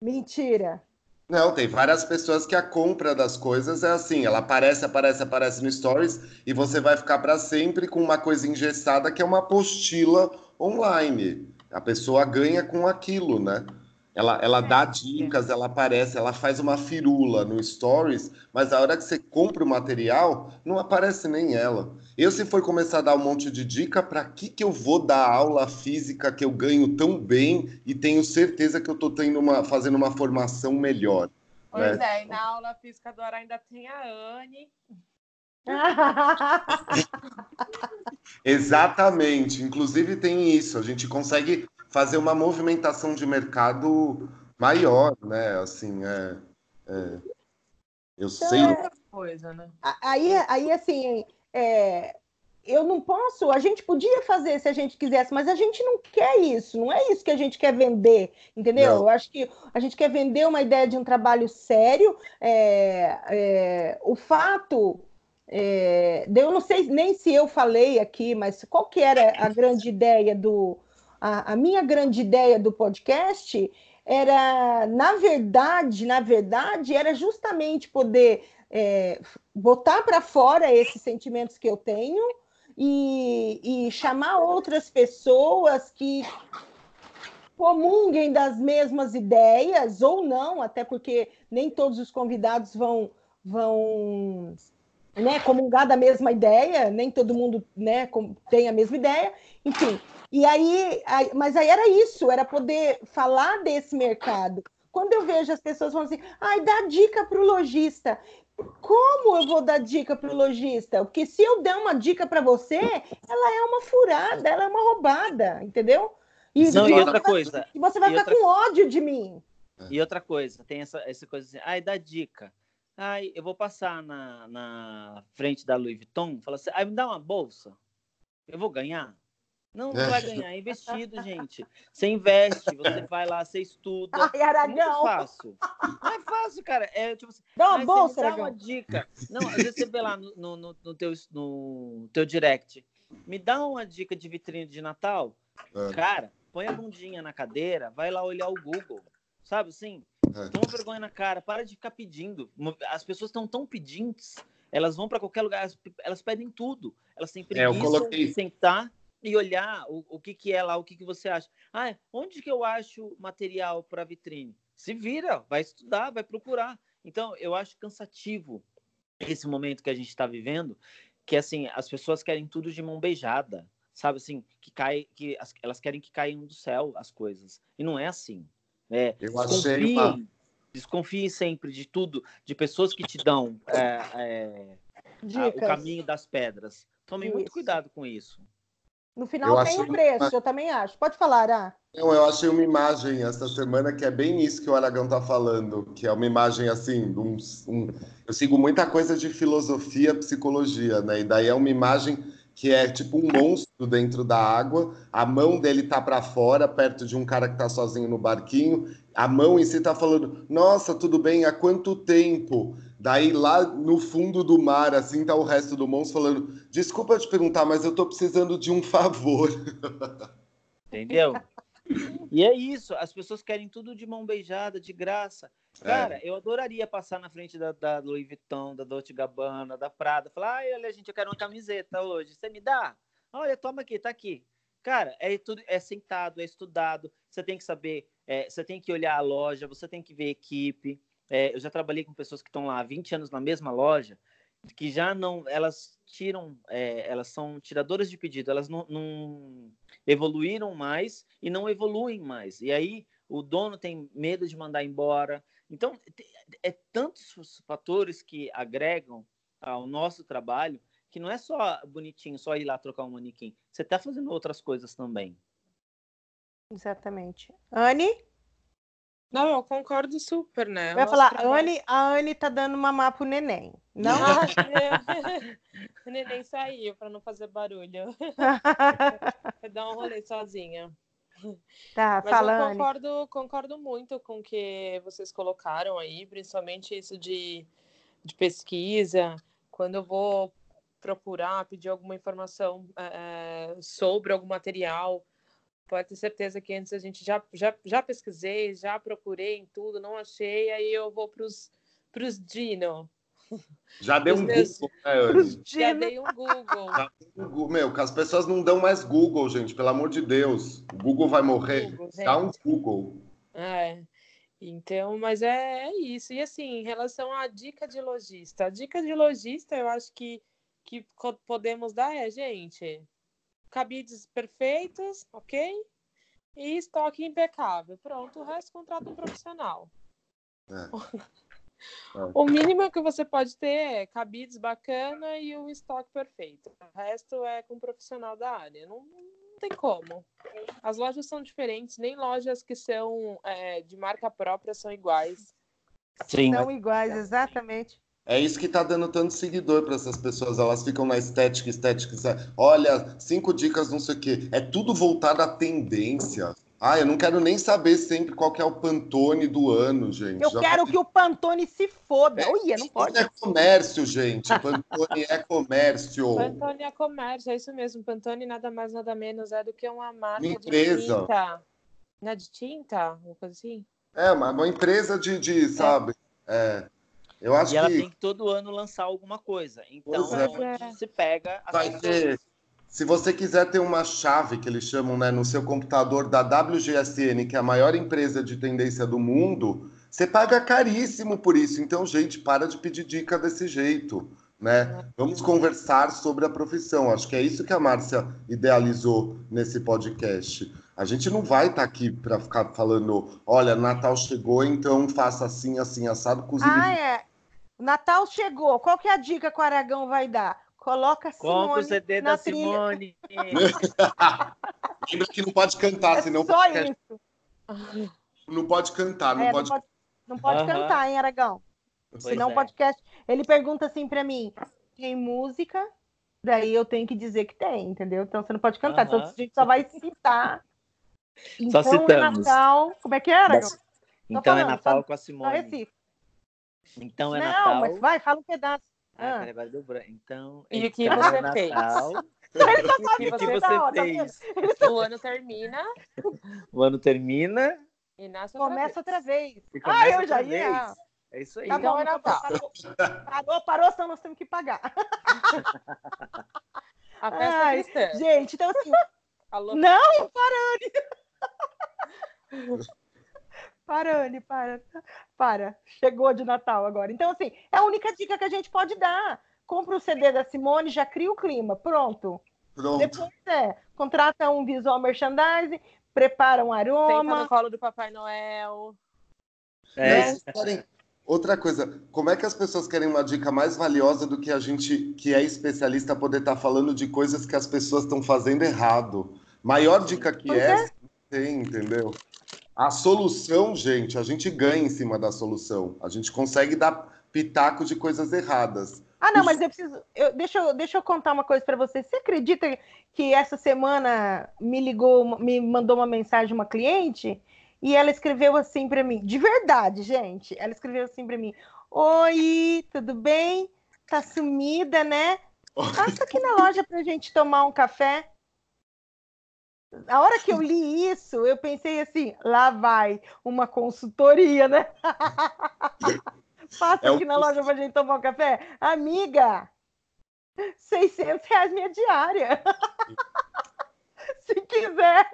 Mentira. Não, tem várias pessoas que a compra das coisas é assim, ela aparece, aparece, aparece no Stories e você vai ficar para sempre com uma coisa engessada que é uma apostila online. A pessoa ganha com aquilo, né? Ela, ela dá é. dicas, ela aparece, ela faz uma firula no Stories, mas a hora que você compra o material, não aparece nem ela. Eu, se for começar a dar um monte de dica, para que, que eu vou dar aula física que eu ganho tão bem e tenho certeza que eu estou uma, fazendo uma formação melhor? Pois né? é, e na aula física do Ara ainda tem a Anne. <laughs> Exatamente. Inclusive tem isso. A gente consegue fazer uma movimentação de mercado maior, né? Assim, é, é eu então, sei. É coisa, né? Aí, aí assim, é, eu não posso. A gente podia fazer se a gente quisesse, mas a gente não quer isso. Não é isso que a gente quer vender, entendeu? Não. Eu acho que a gente quer vender uma ideia de um trabalho sério. É, é, o fato é, eu não sei nem se eu falei aqui, mas qual que era a grande ideia do, a, a minha grande ideia do podcast era, na verdade, na verdade, era justamente poder é, botar para fora esses sentimentos que eu tenho e, e chamar outras pessoas que comunguem das mesmas ideias ou não, até porque nem todos os convidados vão vão né, comungar da mesma ideia, nem todo mundo né, tem a mesma ideia, enfim, e aí, aí, mas aí era isso, era poder falar desse mercado. Quando eu vejo as pessoas falando assim, ai, dá dica para o lojista. Como eu vou dar dica para o lojista? Porque se eu der uma dica para você, ela é uma furada, ela é uma roubada, entendeu? E, Não, e outra coisa. E você vai ficar outra... com ódio de mim. E outra coisa, tem essa, essa coisa assim, ai, dá dica. Ai, eu vou passar na, na frente da Louis Vuitton, fala assim, ai, me dá uma bolsa. Eu vou ganhar? Não, não vai ganhar, é investido, gente. Você investe, você <laughs> vai lá, você estuda. Ai, Aragão. É muito fácil. Não é fácil, cara. É tipo assim, dá uma bolsa, dá uma dica. Não, às vezes você vê lá no, no, no, teu, no teu direct. Me dá uma dica de vitrine de Natal. É. Cara, põe a bundinha na cadeira, vai lá olhar o Google. Sabe assim? É. Toma vergonha na cara, para de ficar pedindo. As pessoas estão tão pedintes, elas vão para qualquer lugar, elas, pedem tudo. Elas têm preguiça é, coloquei... de sentar e olhar o, o que, que é lá, o que, que você acha. Ah, onde que eu acho material para vitrine? Se vira, vai estudar, vai procurar. Então, eu acho cansativo esse momento que a gente está vivendo, que assim as pessoas querem tudo de mão beijada, sabe assim, que cai, que as, elas querem que caiam do céu as coisas e não é assim. É, eu achei uma... desconfie sempre de tudo, de pessoas que te dão é, é, a, o caminho das pedras. Tome muito cuidado com isso. No final eu tem um preço, uma... eu também acho. Pode falar, ah. Não, eu achei uma imagem essa semana que é bem isso que o Aragão está falando, que é uma imagem assim, um, um... eu sigo muita coisa de filosofia, psicologia, né? E daí é uma imagem que é tipo um monstro dentro da água, a mão dele tá para fora, perto de um cara que tá sozinho no barquinho, a mão em si tá falando: "Nossa, tudo bem? Há quanto tempo?" Daí lá no fundo do mar, assim, tá o resto do monstro falando: "Desculpa te perguntar, mas eu tô precisando de um <laughs> favor." Entendeu? E é isso, as pessoas querem tudo de mão beijada, de graça. É. Cara, é. eu adoraria passar na frente da, da, Louis Vuitton, da Dolce Gabbana, da Prada, falar, ai, olha, gente, eu quero uma camiseta hoje, você me dá? Olha, toma aqui, tá aqui. Cara, é tudo, é sentado, é estudado, você tem que saber, é, você tem que olhar a loja, você tem que ver equipe. É, eu já trabalhei com pessoas que estão lá há 20 anos na mesma loja, que já não, elas tiram, é, elas são tiradoras de pedido, elas não, não evoluíram mais e não evoluem mais. E aí o dono tem medo de mandar embora. Então, é tantos fatores que agregam ao nosso trabalho que não é só bonitinho, só ir lá trocar um manequim. Você está fazendo outras coisas também. Exatamente. Anne? Não, eu concordo super, né? Vai falar, trabalho... Anne, a Anne tá dando mamar pro neném. Não? o <laughs> neném saiu para não fazer barulho. <laughs> Vai dar um rolê sozinha. <laughs> Tá, Mas falando. eu concordo, concordo muito com o que vocês colocaram aí, principalmente isso de, de pesquisa. Quando eu vou procurar, pedir alguma informação é, sobre algum material, pode ter certeza que antes a gente já, já, já pesquisei, já procurei em tudo, não achei, aí eu vou para os Dino. Já deu um meus... Google, né, <laughs> Já dei um Google. Meu, que as pessoas não dão mais Google, gente, pelo amor de Deus. O Google vai morrer. Google, Dá um Google. É. Então, mas é, é, isso. E assim, em relação à dica de lojista, a dica de lojista, eu acho que, que podemos dar é, gente, cabides perfeitos, ok? E estoque impecável. Pronto, o resto contrata um profissional. É. <laughs> é. O mínimo que você pode ter é cabides bacana e o estoque perfeito. O resto é com um profissional da área. Não, não tem como. As lojas são diferentes, nem lojas que são é, de marca própria são iguais. Sim. São iguais, exatamente. É isso que tá dando tanto seguidor para essas pessoas. Elas ficam na estética, estética, estética. Olha, cinco dicas, não sei o quê. É tudo voltado à tendência. Ah, eu não quero nem saber sempre qual que é o Pantone do ano, gente. Eu Já quero que o Pantone se foda. É, Uia, não pode. é comércio, gente. Pantone é comércio. <laughs> Pantone é comércio, é isso mesmo. Pantone nada mais, nada menos é do que uma marca uma empresa. de tinta. Não é de tinta? Uma coisa assim? É, uma, uma empresa de, de sabe? É. Eu acho e ela tem que todo ano lançar alguma coisa. Então, é. se pega. Vai ter. Se você quiser ter uma chave que eles chamam né, no seu computador da WGSN, que é a maior empresa de tendência do mundo, você paga caríssimo por isso. Então, gente, para de pedir dica desse jeito. Né? Vamos conversar sobre a profissão. Acho que é isso que a Márcia idealizou nesse podcast. A gente não vai estar tá aqui para ficar falando, olha, Natal chegou, então faça assim, assim, assado, cozinhe. Ah, é. Natal chegou. Qual que é a dica que o Aragão vai dar? Coloca a Simone Compre o CD da trilha. Simone. <laughs> Lembra que não pode cantar, é senão... Só isso. Não pode cantar, não, é, pode... não pode... Não pode, cantar, hein, Aragão? Pois Senão o é. podcast... Ele pergunta assim para mim, tem música? Daí eu tenho que dizer que tem, entendeu? Então você não pode cantar. Então a gente só vai citar. Só então, citamos. É Natal... Como é que era? Então é Natal só... com a Simone. Então é não, Natal. Não, mas vai, fala um pedaço. Ah, ah. do branco. Então, e o que então você fez? Natal. <laughs> Ele tá <laughs> o que você, tá fez? Tá... <laughs> O ano termina. O ano termina. E nasce outra começa outra vez. Ah, eu já vez. ia. É isso aí. Tá bom, é Natal. Parou, parou, parou, senão nós temos que pagar. A festa Ai, cristã. Gente, então assim, Alô? Não, Parane! Parane, para. Para. Chegou de Natal agora. Então, assim, é a única dica que a gente pode dar. Compra o CD da Simone, já cria o clima. Pronto. Pronto. Depois é, contrata um visual merchandising, prepara um aroma. Senta no colo do Papai Noel. É. Outra coisa, como é que as pessoas querem uma dica mais valiosa do que a gente, que é especialista, poder estar tá falando de coisas que as pessoas estão fazendo errado? Maior dica que essa, é. tem, entendeu? A solução, gente, a gente ganha em cima da solução. A gente consegue dar pitaco de coisas erradas. Ah, não, mas eu preciso. Eu, deixa, eu, deixa eu contar uma coisa para você. Você acredita que essa semana me ligou, me mandou uma mensagem uma cliente e ela escreveu assim para mim, de verdade, gente. Ela escreveu assim para mim: Oi, tudo bem? Tá sumida, né? Passa aqui na loja pra gente tomar um café. A hora que eu li isso, eu pensei assim: lá vai uma consultoria, né? <laughs> Passa é aqui na loja pra gente tomar um café. Amiga, 600 reais minha diária. <laughs> Se quiser.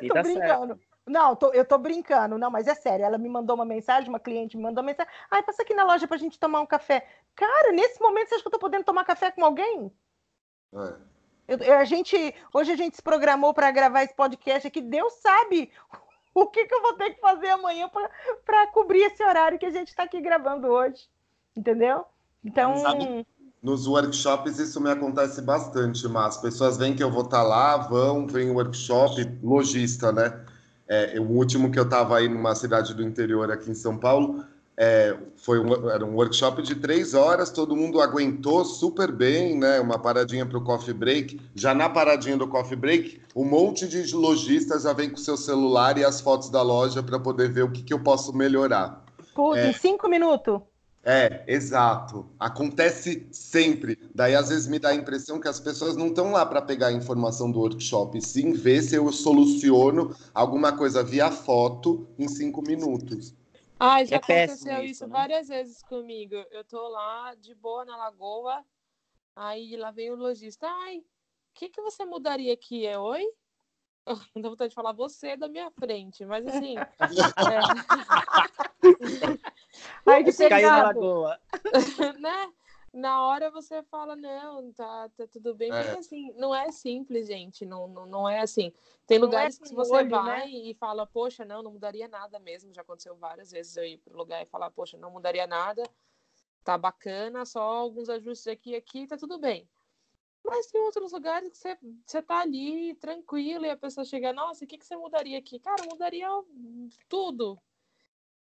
E tô tá brincando. Certo. Não, tô, eu tô brincando, não, mas é sério. Ela me mandou uma mensagem, uma cliente me mandou uma mensagem. Ai, passa aqui na loja pra gente tomar um café. Cara, nesse momento você acha que eu tô podendo tomar café com alguém? É. Eu, a gente, hoje a gente se programou para gravar esse podcast aqui. Deus sabe <laughs> o que, que eu vou ter que fazer amanhã para cobrir esse horário que a gente está aqui gravando hoje. Entendeu? Então. Sabe, nos workshops isso me acontece bastante, mas as pessoas veem que eu vou estar tá lá, vão, vem o workshop, lojista, né? É, o último que eu estava aí numa cidade do interior aqui em São Paulo, é, foi um, era um workshop de três horas, todo mundo aguentou super bem, né? Uma paradinha para o coffee break. Já na paradinha do coffee break, um monte de lojistas já vem com seu celular e as fotos da loja para poder ver o que, que eu posso melhorar. É, em cinco minutos. É, exato. Acontece sempre. Daí, às vezes, me dá a impressão que as pessoas não estão lá para pegar a informação do workshop, sim ver se eu soluciono alguma coisa via foto em cinco minutos. Ai, já é aconteceu isso, isso né? várias vezes comigo. Eu tô lá de boa na lagoa, aí lá vem o lojista. Ai, o que, que você mudaria aqui? É oi? Não <laughs> dá vontade de falar você da minha frente, mas assim. <laughs> é... <laughs> Ai, que você caiu na lagoa. né? Na hora você fala, não, tá, tá tudo bem. É. Porque assim, não é simples, gente. Não, não, não é assim. Tem não é lugares é que você olho, vai né? e fala, poxa, não, não mudaria nada mesmo. Já aconteceu várias vezes eu ir pro lugar e falar, poxa, não mudaria nada. Tá bacana, só alguns ajustes aqui e aqui, tá tudo bem. Mas tem outros lugares que você, você tá ali tranquilo e a pessoa chega, nossa, o que, que você mudaria aqui? Cara, mudaria tudo.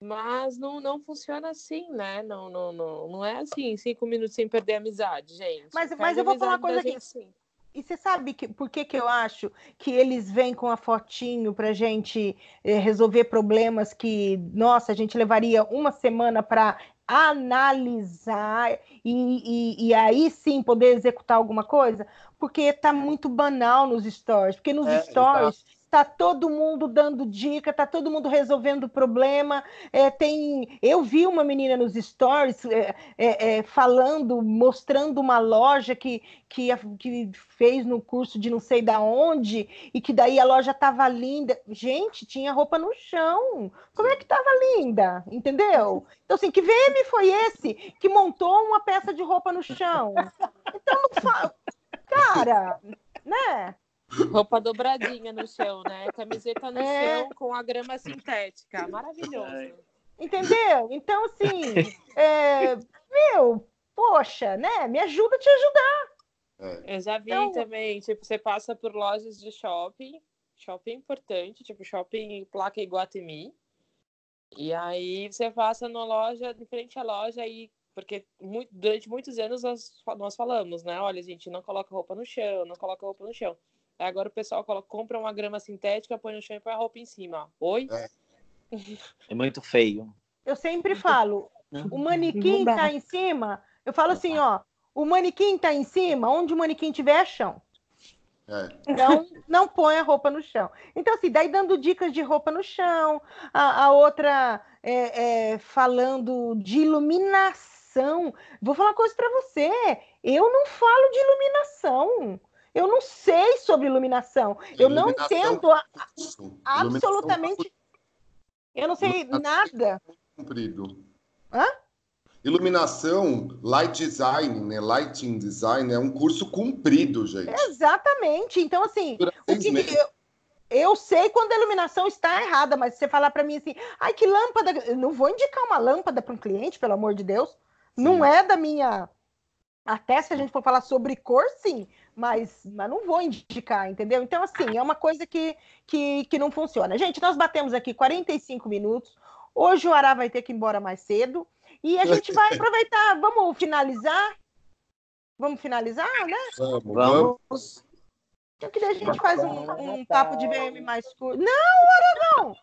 Mas não, não funciona assim, né? Não, não, não, não é assim, cinco minutos sem perder a amizade, gente. Mas, mas eu vou falar uma coisa aqui. Assim. E você sabe que, por que, que eu acho que eles vêm com a fotinho para gente eh, resolver problemas que, nossa, a gente levaria uma semana para analisar e, e, e, aí sim poder executar alguma coisa? Porque está muito banal nos stories. Porque nos é, stories. Exato tá todo mundo dando dica, tá todo mundo resolvendo problema. É, tem, eu vi uma menina nos stories é, é, é, falando, mostrando uma loja que, que, que fez no curso de não sei da onde e que daí a loja tava linda. Gente, tinha roupa no chão. Como é que tava linda? Entendeu? Então assim, que VM foi esse que montou uma peça de roupa no chão? Então não fala, cara, né? Roupa dobradinha no chão, né? Camiseta no é. chão com a grama sintética. Maravilhoso. Entendeu? Então, assim, é, meu, poxa, né? Me ajuda a te ajudar. É. Eu já vi então... também, tipo, você passa por lojas de shopping, shopping importante, tipo shopping placa Iguatemi. E aí você passa na loja, de frente à loja, e porque muito, durante muitos anos nós, nós falamos, né? Olha, gente, não coloca roupa no chão, não coloca roupa no chão. Agora o pessoal coloca, compra uma grama sintética, põe no chão e põe a roupa em cima. Oi? É, <laughs> é muito feio. Eu sempre falo, o manequim tá em cima. Eu falo assim, ó, o manequim tá em cima, onde o manequim tiver é chão. É. Então, não põe a roupa no chão. Então, assim, daí dando dicas de roupa no chão, a, a outra é, é, falando de iluminação. Vou falar uma coisa para você. Eu não falo de iluminação. Eu não sei sobre iluminação. Eu não entendo a, a, absolutamente. Eu não sei nada. Comprido. Hã? Iluminação, light design, né? Lighting design é um curso comprido, gente. Exatamente. Então, assim, o que, eu, eu sei quando a iluminação está errada, mas você falar para mim assim, ai, que lâmpada. Eu não vou indicar uma lâmpada para um cliente, pelo amor de Deus. Sim. Não é da minha. Até se a gente for falar sobre cor, sim, mas, mas não vou indicar, entendeu? Então, assim, é uma coisa que, que, que não funciona. Gente, nós batemos aqui 45 minutos. Hoje o Ará vai ter que ir embora mais cedo. E a gente <laughs> vai aproveitar. Vamos finalizar? Vamos finalizar, né? Vamos. vamos. Eu queria a gente faz um, um papo de VM mais curto. Não, Aragão!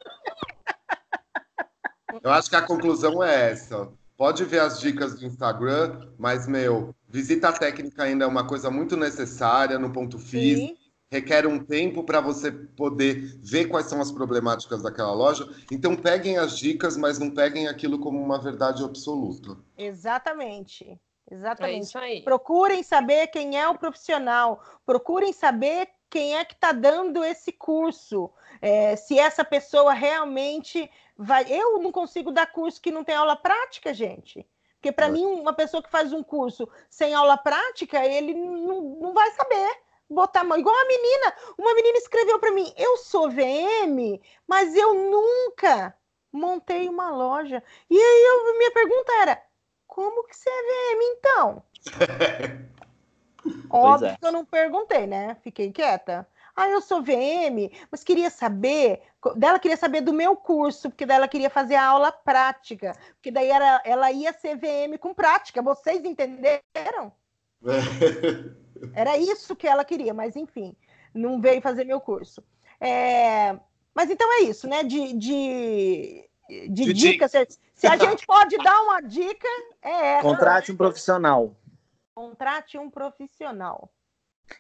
Eu acho que a conclusão é essa. Pode ver as dicas do Instagram, mas, meu, visita técnica ainda é uma coisa muito necessária no ponto físico. Sim. Requer um tempo para você poder ver quais são as problemáticas daquela loja. Então, peguem as dicas, mas não peguem aquilo como uma verdade absoluta. Exatamente. Exatamente. É procurem saber quem é o profissional, procurem saber quem é que está dando esse curso, é, se essa pessoa realmente vai. Eu não consigo dar curso que não tem aula prática, gente. Porque para é. mim, uma pessoa que faz um curso sem aula prática, ele não, não vai saber botar a mão. Igual a menina, uma menina escreveu para mim: eu sou VM, mas eu nunca montei uma loja. E aí eu, minha pergunta era: como que você é VM então? <laughs> Óbvio é. que eu não perguntei, né? Fiquei quieta. Ah, eu sou VM, mas queria saber, dela queria saber do meu curso, porque dela queria fazer a aula prática, porque daí era, ela ia ser VM com prática. Vocês entenderam? Era isso que ela queria, mas enfim, não veio fazer meu curso. É, mas então é isso, né? De, de, de, de dicas. Se, se a gente pode dar uma dica, é essa. Contrate um profissional. Contrate um profissional.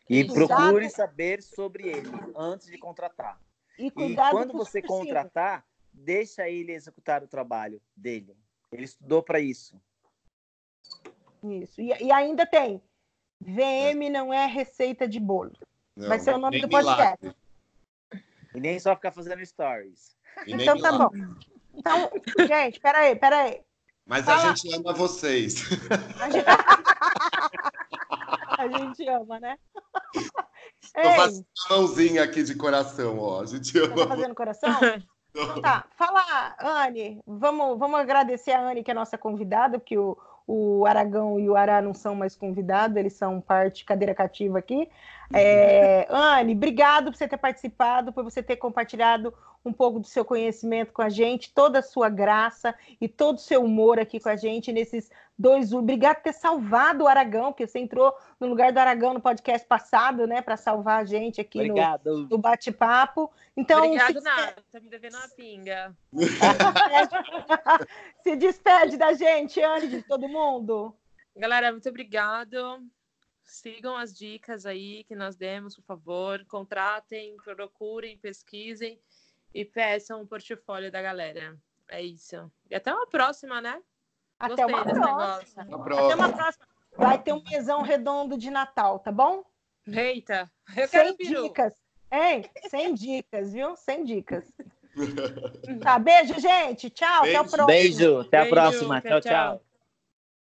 E procure saber sobre ele antes de contratar. E, e quando você contratar, deixa ele executar o trabalho dele. Ele estudou para isso. Isso. E, e, ainda tem. VM é. não é receita de bolo. Não, Vai ser o nome do podcast. Milagre. E nem só ficar fazendo stories. então tá bom. Então, gente, peraí, peraí. Mas Fala. a gente ama vocês. A gente... <laughs> a gente ama, né? <laughs> Tô fazendo uma mãozinha aqui de coração, ó. A gente ama. Você tá fazendo coração? <laughs> Então, tá, fala, Anne. Vamos, vamos agradecer a Anne, que é nossa convidada, porque o, o Aragão e o Ará não são mais convidados, eles são parte cadeira cativa aqui. É, <laughs> Anne, obrigado por você ter participado, por você ter compartilhado um pouco do seu conhecimento com a gente, toda a sua graça e todo o seu humor aqui com a gente nesses dois. Obrigado por ter salvado o Aragão, porque você entrou no lugar do Aragão no podcast passado, né, para salvar a gente aqui Obrigado. no, no bate-papo. Então, Obrigado, se... nada, tá me devendo uma pinga. <laughs> se despede da gente, Anne, de todo mundo. Galera, muito obrigado. Sigam as dicas aí que nós demos, por favor. Contratem, procurem, pesquisem e peçam o portfólio da galera. É isso. E até uma próxima, né? Até uma próxima. Até uma próxima. Vai ter um mesão redondo de Natal, tá bom? Eita, eu quero Sem dicas. Hein? Sem dicas, viu? Sem dicas. <laughs> tá, beijo, gente. Tchau, beijo. até o próximo. Beijo, até a próxima. tchau. tchau. tchau.